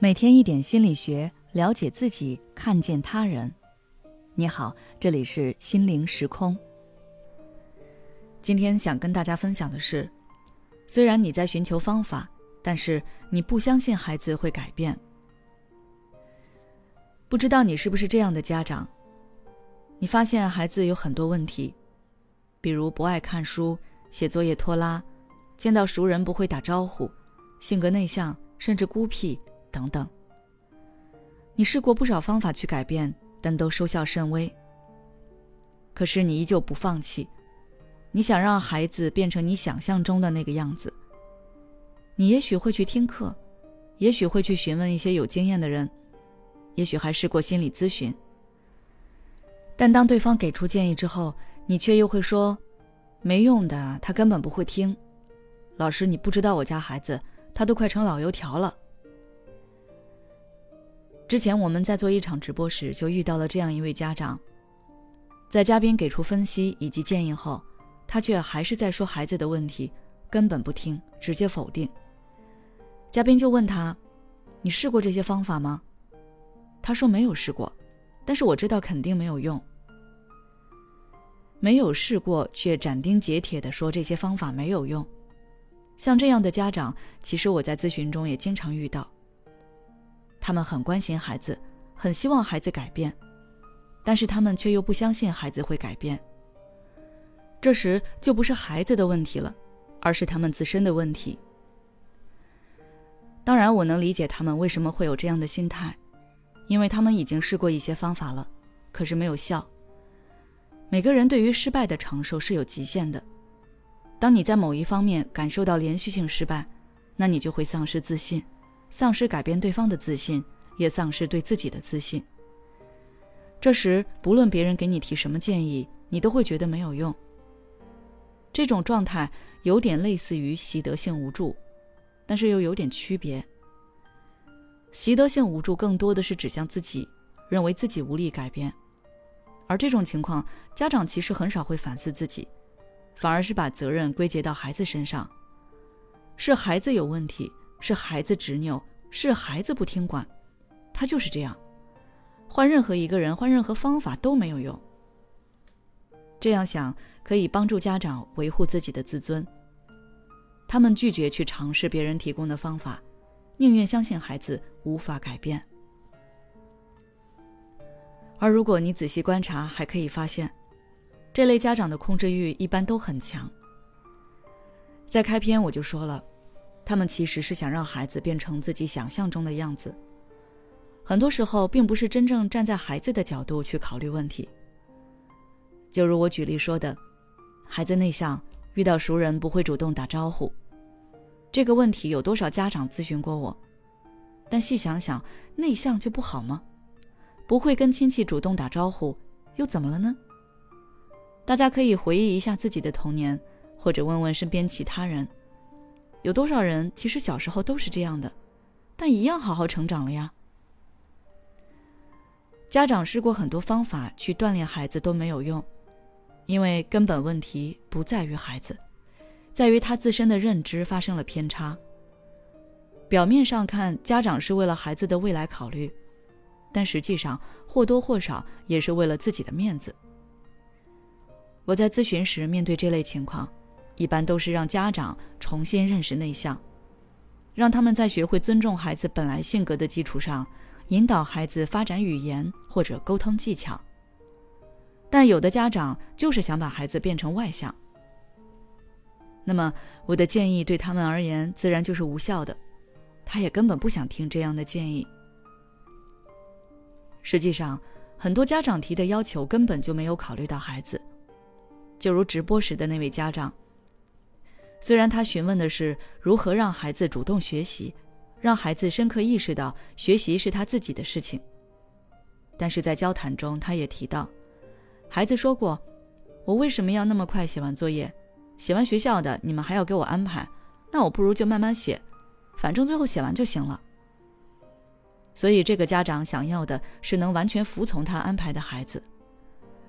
每天一点心理学，了解自己，看见他人。你好，这里是心灵时空。今天想跟大家分享的是，虽然你在寻求方法，但是你不相信孩子会改变。不知道你是不是这样的家长？你发现孩子有很多问题，比如不爱看书、写作业拖拉、见到熟人不会打招呼、性格内向，甚至孤僻。等等，你试过不少方法去改变，但都收效甚微。可是你依旧不放弃，你想让孩子变成你想象中的那个样子。你也许会去听课，也许会去询问一些有经验的人，也许还试过心理咨询。但当对方给出建议之后，你却又会说：“没用的，他根本不会听。”老师，你不知道我家孩子，他都快成老油条了。之前我们在做一场直播时，就遇到了这样一位家长。在嘉宾给出分析以及建议后，他却还是在说孩子的问题，根本不听，直接否定。嘉宾就问他：“你试过这些方法吗？”他说：“没有试过，但是我知道肯定没有用。”没有试过却斩钉截铁地说这些方法没有用，像这样的家长，其实我在咨询中也经常遇到。他们很关心孩子，很希望孩子改变，但是他们却又不相信孩子会改变。这时就不是孩子的问题了，而是他们自身的问题。当然，我能理解他们为什么会有这样的心态，因为他们已经试过一些方法了，可是没有效。每个人对于失败的承受是有极限的，当你在某一方面感受到连续性失败，那你就会丧失自信。丧失改变对方的自信，也丧失对自己的自信。这时，不论别人给你提什么建议，你都会觉得没有用。这种状态有点类似于习得性无助，但是又有点区别。习得性无助更多的是指向自己，认为自己无力改变，而这种情况，家长其实很少会反思自己，反而是把责任归结到孩子身上，是孩子有问题。是孩子执拗，是孩子不听管，他就是这样。换任何一个人，换任何方法都没有用。这样想可以帮助家长维护自己的自尊。他们拒绝去尝试别人提供的方法，宁愿相信孩子无法改变。而如果你仔细观察，还可以发现，这类家长的控制欲一般都很强。在开篇我就说了。他们其实是想让孩子变成自己想象中的样子，很多时候并不是真正站在孩子的角度去考虑问题。就如我举例说的，孩子内向，遇到熟人不会主动打招呼，这个问题有多少家长咨询过我？但细想想，内向就不好吗？不会跟亲戚主动打招呼，又怎么了呢？大家可以回忆一下自己的童年，或者问问身边其他人。有多少人其实小时候都是这样的，但一样好好成长了呀？家长试过很多方法去锻炼孩子都没有用，因为根本问题不在于孩子，在于他自身的认知发生了偏差。表面上看，家长是为了孩子的未来考虑，但实际上或多或少也是为了自己的面子。我在咨询时面对这类情况。一般都是让家长重新认识内向，让他们在学会尊重孩子本来性格的基础上，引导孩子发展语言或者沟通技巧。但有的家长就是想把孩子变成外向，那么我的建议对他们而言自然就是无效的，他也根本不想听这样的建议。实际上，很多家长提的要求根本就没有考虑到孩子，就如直播时的那位家长。虽然他询问的是如何让孩子主动学习，让孩子深刻意识到学习是他自己的事情，但是在交谈中，他也提到，孩子说过：“我为什么要那么快写完作业？写完学校的你们还要给我安排，那我不如就慢慢写，反正最后写完就行了。”所以，这个家长想要的是能完全服从他安排的孩子。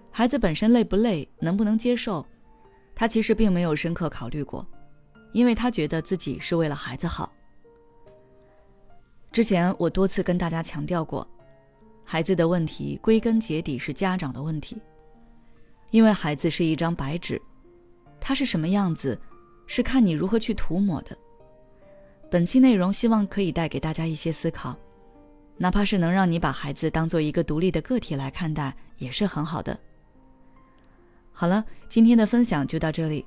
孩子本身累不累，能不能接受，他其实并没有深刻考虑过。因为他觉得自己是为了孩子好。之前我多次跟大家强调过，孩子的问题归根结底是家长的问题，因为孩子是一张白纸，他是什么样子，是看你如何去涂抹的。本期内容希望可以带给大家一些思考，哪怕是能让你把孩子当做一个独立的个体来看待，也是很好的。好了，今天的分享就到这里。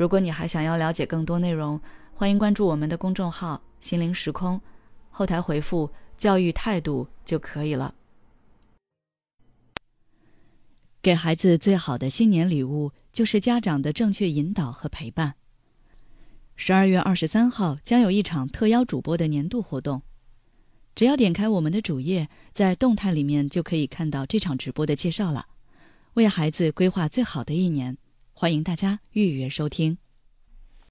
如果你还想要了解更多内容，欢迎关注我们的公众号“心灵时空”，后台回复“教育态度”就可以了。给孩子最好的新年礼物，就是家长的正确引导和陪伴。十二月二十三号将有一场特邀主播的年度活动，只要点开我们的主页，在动态里面就可以看到这场直播的介绍了。为孩子规划最好的一年，欢迎大家预约收听。